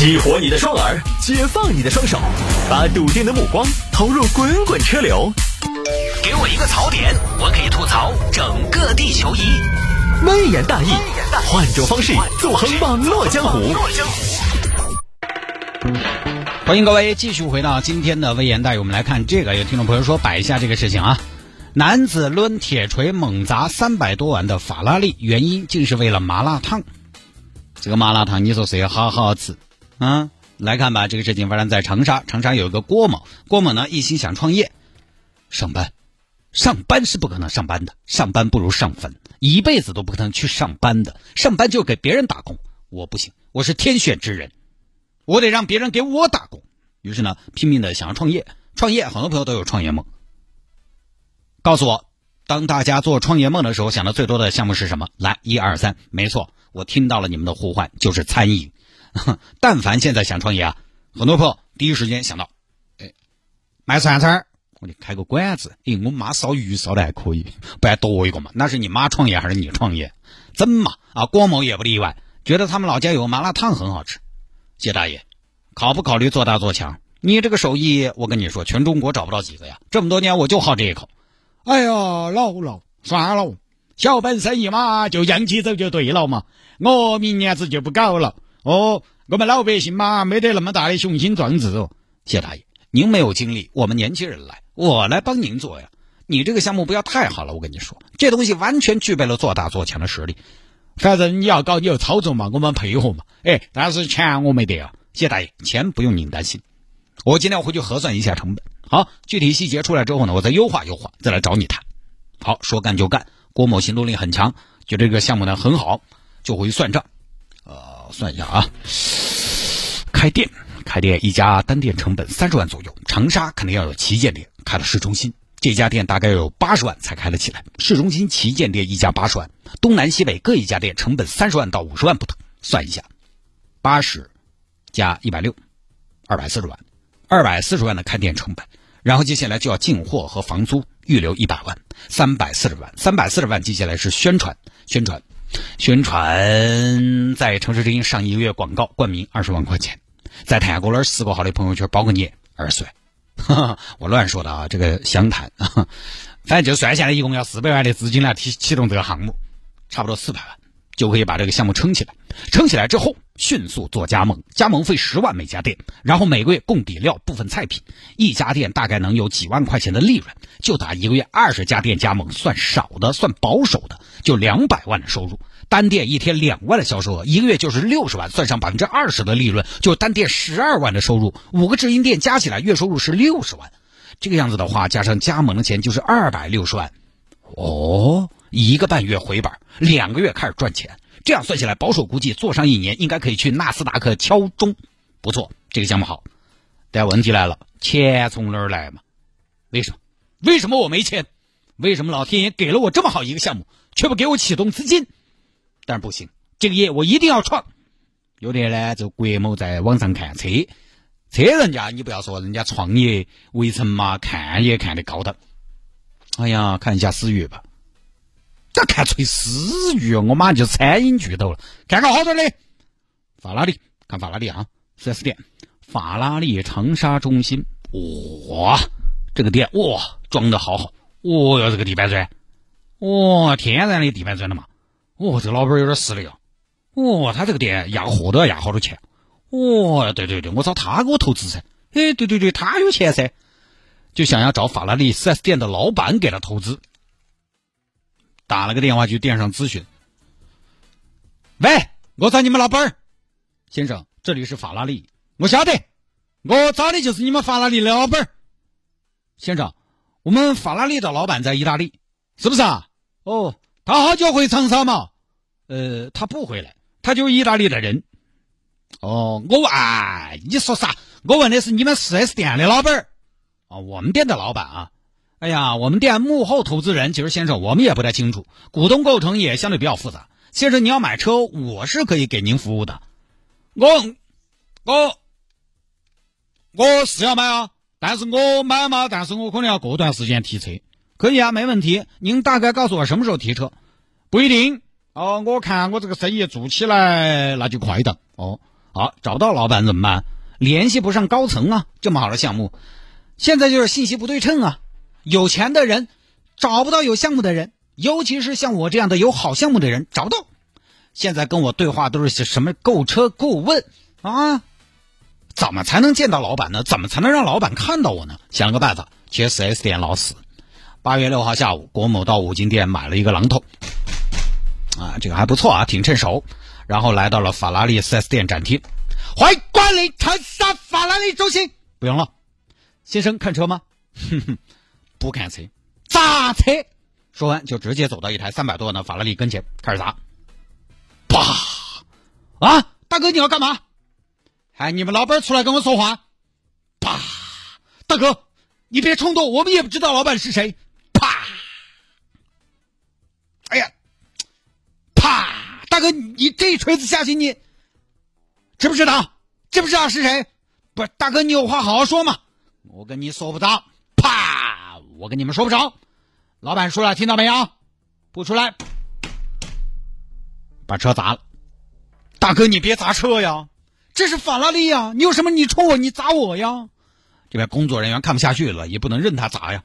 激活你的双耳，解放你的双手，把笃定的目光投入滚滚车流。给我一个槽点，我可以吐槽整个地球仪。微言大义，换种方式纵横网络江湖。欢迎各位继续回到今天的微言大义，我们来看这个。有听众朋友说摆一下这个事情啊，男子抡铁锤猛砸三百多万的法拉利，原因竟是为了麻辣烫。这个麻辣烫你说谁好好吃？啊，来看吧，这个事情发生在长沙。长沙有一个郭某，郭某呢一心想创业，上班，上班是不可能上班的，上班不如上坟，一辈子都不可能去上班的，上班就给别人打工，我不行，我是天选之人，我得让别人给我打工。于是呢，拼命的想要创业，创业，很多朋友都有创业梦。告诉我，当大家做创业梦的时候，想的最多的项目是什么？来，一二三，没错。我听到了你们的呼唤，就是餐饮。但凡现在想创业啊，很多朋友第一时间想到，哎，卖串串儿，我就开个馆子。哎，我妈烧鱼烧的还可以，不然多一个嘛？那是你妈创业还是你创业？真嘛？啊，郭某也不例外，觉得他们老家有麻辣烫很好吃。谢大爷，考不考虑做大做强？你这个手艺，我跟你说，全中国找不到几个呀。这么多年我就好这一口。哎呀，老了，算了。小本生意嘛，就扬起走就对了嘛。我明年子就不搞了。哦，我们老百姓嘛，没得那么大的雄心壮志哦。谢大爷，您没有精力，我们年轻人来，我来帮您做呀。你这个项目不要太好了，我跟你说，这东西完全具备了做大做强的实力。反正你要搞，你要操作嘛，我们配合嘛。哎，但是钱我没得啊。谢大爷，钱不用您担心，我今天回去核算一下成本。好，具体细节出来之后呢，我再优化优化，再来找你谈。好，说干就干。郭某行动力很强，觉得这个项目呢很好，就回去算账。算一下啊，开店，开店一家单店成本三十万左右，长沙肯定要有旗舰店，开了市中心，这家店大概有八十万才开得起来。市中心旗舰店一家八十万，东南西北各一家店成本三十万到五十万不等。算一下，八十加一百六，二百四十万，二百四十万的开店成本。然后接下来就要进货和房租，预留一百万，三百四十万，三百四十万接下来是宣传，宣传，宣传，在城市之音上一个月广告冠名二十万块钱，在泰国那儿四个号的朋友圈包个你二十万，我乱说的啊，这个详谈，反正就算下来一共要四百万的资金来提启动这个项目，差不多四百万。就可以把这个项目撑起来，撑起来之后迅速做加盟，加盟费十万每家店，然后每个月供底料部分菜品，一家店大概能有几万块钱的利润，就打一个月二十家店加盟，算少的，算保守的，就两百万的收入，单店一天两万的销售额，一个月就是六十万，算上百分之二十的利润，就单店十二万的收入，五个直营店加起来月收入是六十万，这个样子的话，加上加盟的钱就是二百六十万，哦。一个半月回本，两个月开始赚钱，这样算下来，保守估计做上一年应该可以去纳斯达克敲钟。不错，这个项目好，但问题来了，钱从哪儿来嘛？为什么？为什么我没钱？为什么老天爷给了我这么好一个项目，却不给我启动资金？但是不行，这个业我一定要创。有的呢，就国某在网上看车，车人家你不要说，人家创业围城嘛，看也看得高的。哎呀，看一下思域吧。咋看崔思域？我马上就餐饮巨头了。看个好多的，法拉利，看法拉利啊四 S 店，法拉利长沙中心。哇，这个店哇装的好好。哦哟，这个地板砖，哇，天然的地板砖的嘛。哦，这个老板有点实力哦。哦，他这个店压货都要压好多钱。哦，对对对，我找他给我投资噻。哎，对对对，他有钱噻，就想要找法拉利四 S 店的老板给他投资。打了个电话去店上咨询。喂，我找你们老板儿，先生，这里是法拉利，我晓得，我找的就是你们法拉利的老板儿，先生，我们法拉利的老板在意大利，是不是啊？哦，他好久回长沙嘛？呃，他不回来，他就意大利的人。哦，我问，你说啥？我问的是你们四 S 店的老板儿，啊，我们店的老板啊。哎呀，我们店幕后投资人其实先生，我们也不太清楚，股东构成也相对比较复杂。先生，你要买车，我是可以给您服务的。我我我是要买啊，但是我买嘛，但是我可能要过段时间提车，可以啊，没问题。您大概告诉我什么时候提车？不一定哦，我看我这个生意做起来那就快的哦。好，找不到老板怎么办？联系不上高层啊！这么好的项目，现在就是信息不对称啊！有钱的人找不到有项目的人，尤其是像我这样的有好项目的人找不到。现在跟我对话都是些什么购车顾问啊？怎么才能见到老板呢？怎么才能让老板看到我呢？想了个办法，去四 S 店老死。八月六号下午，郭某到五金店买了一个榔头，啊，这个还不错啊，挺趁手。然后来到了法拉利四 S 店展厅。欢迎光临长沙法拉利中心。不用了，先生看车吗？哼哼，不看车，砸车。说完就直接走到一台三百多万的法拉利跟前，开始砸。啪！啊，大哥你要干嘛？喊你们老板出来跟我说话。啪！大哥，你别冲动，我们也不知道老板是谁。啪！哎呀！啪！大哥，你这一锤子下去你。知不知道？知不知道是谁？不是大哥，你有话好好说嘛！我跟你说不着，我跟你们说不着。老板说了，听到没有？不出来，把车砸了。大哥，你别砸车呀！这是法拉利呀！你有什么？你冲我，你砸我呀！这边工作人员看不下去了，也不能任他砸呀，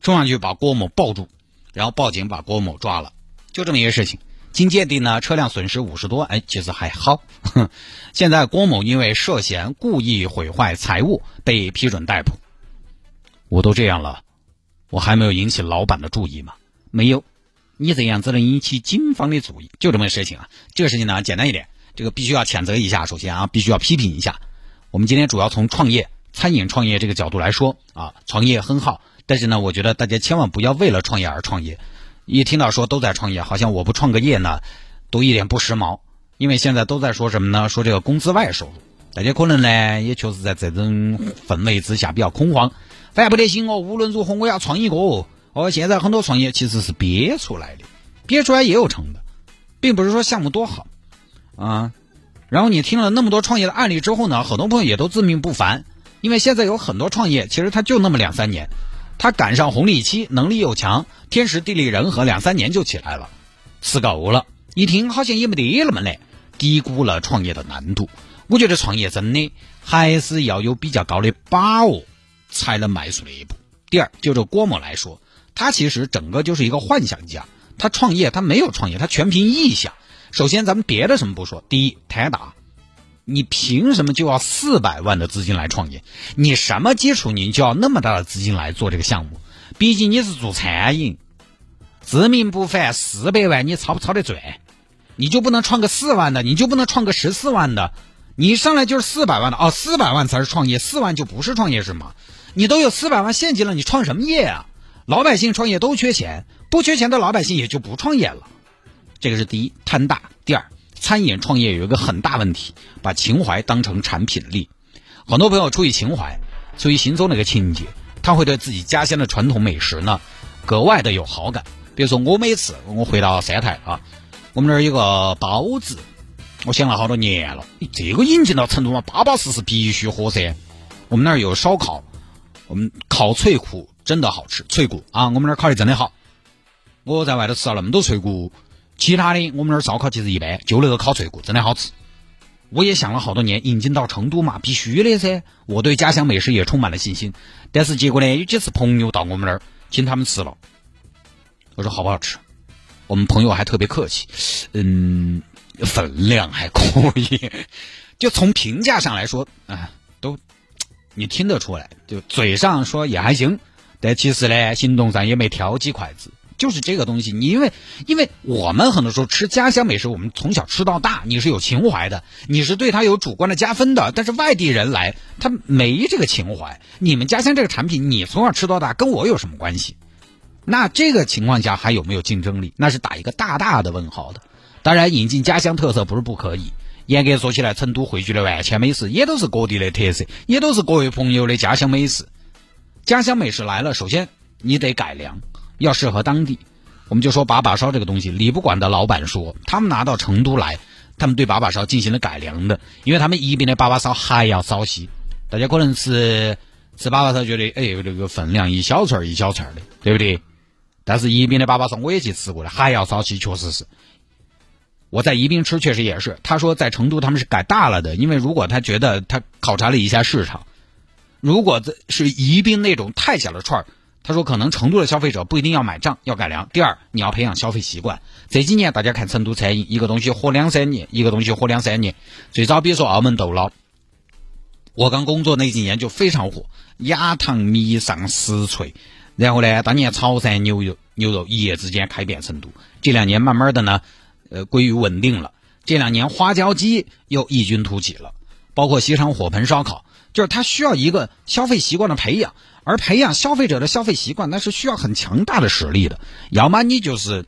冲上去把郭某抱住，然后报警把郭某抓了。就这么一个事情。经鉴定呢，车辆损失五十多，哎，其实还好。现在郭某因为涉嫌故意毁坏财物被批准逮捕。我都这样了，我还没有引起老板的注意吗？没有，你这样子能引起警方的注意，就这么个事情啊。这个事情呢，简单一点，这个必须要谴责一下。首先啊，必须要批评一下。我们今天主要从创业、餐饮创业这个角度来说啊，创业很好，但是呢，我觉得大家千万不要为了创业而创业。一听到说都在创业，好像我不创个业呢，都一点不时髦。因为现在都在说什么呢？说这个工资外收入，大家可能呢也确实在这种氛围之下比较恐慌。反正不得行哦，无论如何我要创一个哦。现在很多创业其实是憋出来的，憋出来也有成的，并不是说项目多好啊。然后你听了那么多创业的案例之后呢，很多朋友也都自命不凡，因为现在有很多创业其实它就那么两三年。他赶上红利期，能力又强，天时地利人和，两三年就起来了，吃够了。一听好像也没得那么难，低估了创业的难度。我觉得创业真的还是要有比较高的把握，才能迈出那一步。第二，就这郭某来说，他其实整个就是一个幻想家。他创业，他没有创业，他全凭臆想。首先，咱们别的什么不说，第一，太大。你凭什么就要四百万的资金来创业？你什么基础？你就要那么大的资金来做这个项目？毕竟你是做餐饮，自命不凡，四百万你操不操得赚？你就不能创个四万的？你就不能创个十四万的？你上来就是四百万的哦，四百万才是创业，四万就不是创业是吗？你都有四百万现金了，你创什么业啊？老百姓创业都缺钱，不缺钱的老百姓也就不创业了。这个是第一，贪大；第二。餐饮创业有一个很大问题，把情怀当成产品力。很多朋友出于情怀，出于心中那个情节，他会对自己家乡的传统美食呢格外的有好感。比如说，我每次我回到三台啊，我们那儿有个包子，我想了好多年了，这个引进到成都嘛，巴巴适适必须喝噻。我们那儿有烧烤，我们烤脆骨真的好吃，脆骨啊，我们那儿烤的真的好。我在外头吃了那么多脆骨。其他的，我们那儿烧烤其实一般，就那个烤脆骨真的好吃。我也想了好多年，引进到成都嘛，必须的噻。我对家乡美食也充满了信心。但是结果呢，有几次朋友到我们那儿请他们吃了，我说好不好吃？我们朋友还特别客气，嗯，分量还可以。就从评价上来说，啊，你听得出来，就嘴上说也还行，但其实呢，行动上也没挑几筷子。就是这个东西，你因为因为我们很多时候吃家乡美食，我们从小吃到大，你是有情怀的，你是对他有主观的加分的。但是外地人来，他没这个情怀。你们家乡这个产品，你从小吃到大，跟我有什么关系？那这个情况下还有没有竞争力？那是打一个大大的问号的。当然，引进家乡特色不是不可以。严格说起来，成都汇聚了万千美食，也都是各地的特色，也都是各位朋友的家乡美食。家乡美食来了，首先你得改良。要适合当地，我们就说把把烧这个东西，礼不馆的老板说，他们拿到成都来，他们对把把烧进行了改良的，因为他们宜宾的把把烧还要烧细，大家可能吃吃把把烧觉得，哎，这个分量一小串一小串的，对不对？但是宜宾的把把烧我也去吃过了，还要烧细，确实是。我在宜宾吃确实也是，他说在成都他们是改大了的，因为如果他觉得他考察了一下市场，如果是宜宾那种太小的串儿。他说：“可能成都的消费者不一定要买账，要改良。第二，你要培养消费习惯。这几年大家看成都餐饮，一个东西火两三年，一个东西火两三年。最早比如说澳门豆捞，我刚工作那几年就非常火，雅堂米上实锤。然后呢，当年潮汕牛肉牛肉一夜之间开遍成都。这两年慢慢的呢，呃，归于稳定了。这两年花椒鸡又异军突起了，包括西昌火盆烧烤，就是它需要一个消费习惯的培养。”而培养消费者的消费习惯，那是需要很强大的实力的。要么你就是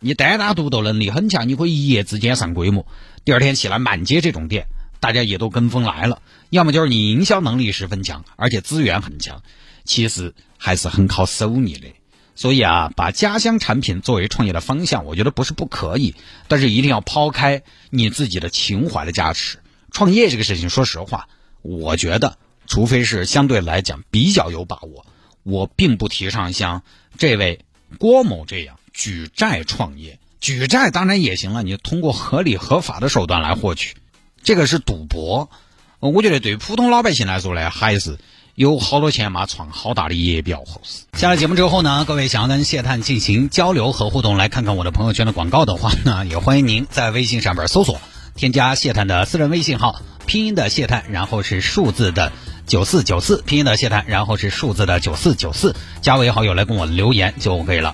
你单打独斗能力很强，你可以一夜之间上规模，第二天起来满街这种店，大家也都跟风来了。要么就是你营销能力十分强，而且资源很强，其实还是很靠手艺的。所以啊，把家乡产品作为创业的方向，我觉得不是不可以，但是一定要抛开你自己的情怀的加持。创业这个事情，说实话，我觉得。除非是相对来讲比较有把握，我并不提倡像这位郭某这样举债创业。举债当然也行了，你通过合理合法的手段来获取，这个是赌博。我觉得对普通老百姓来说呢，还是有好多钱嘛，创好大的业比较合适。下了节目之后呢，各位想要跟谢探进行交流和互动，来看看我的朋友圈的广告的话呢，也欢迎您在微信上边搜索添加谢探的私人微信号，拼音的谢探，然后是数字的。九四九四拼音的谢探，然后是数字的九四九四，加为好友来跟我留言就可以了。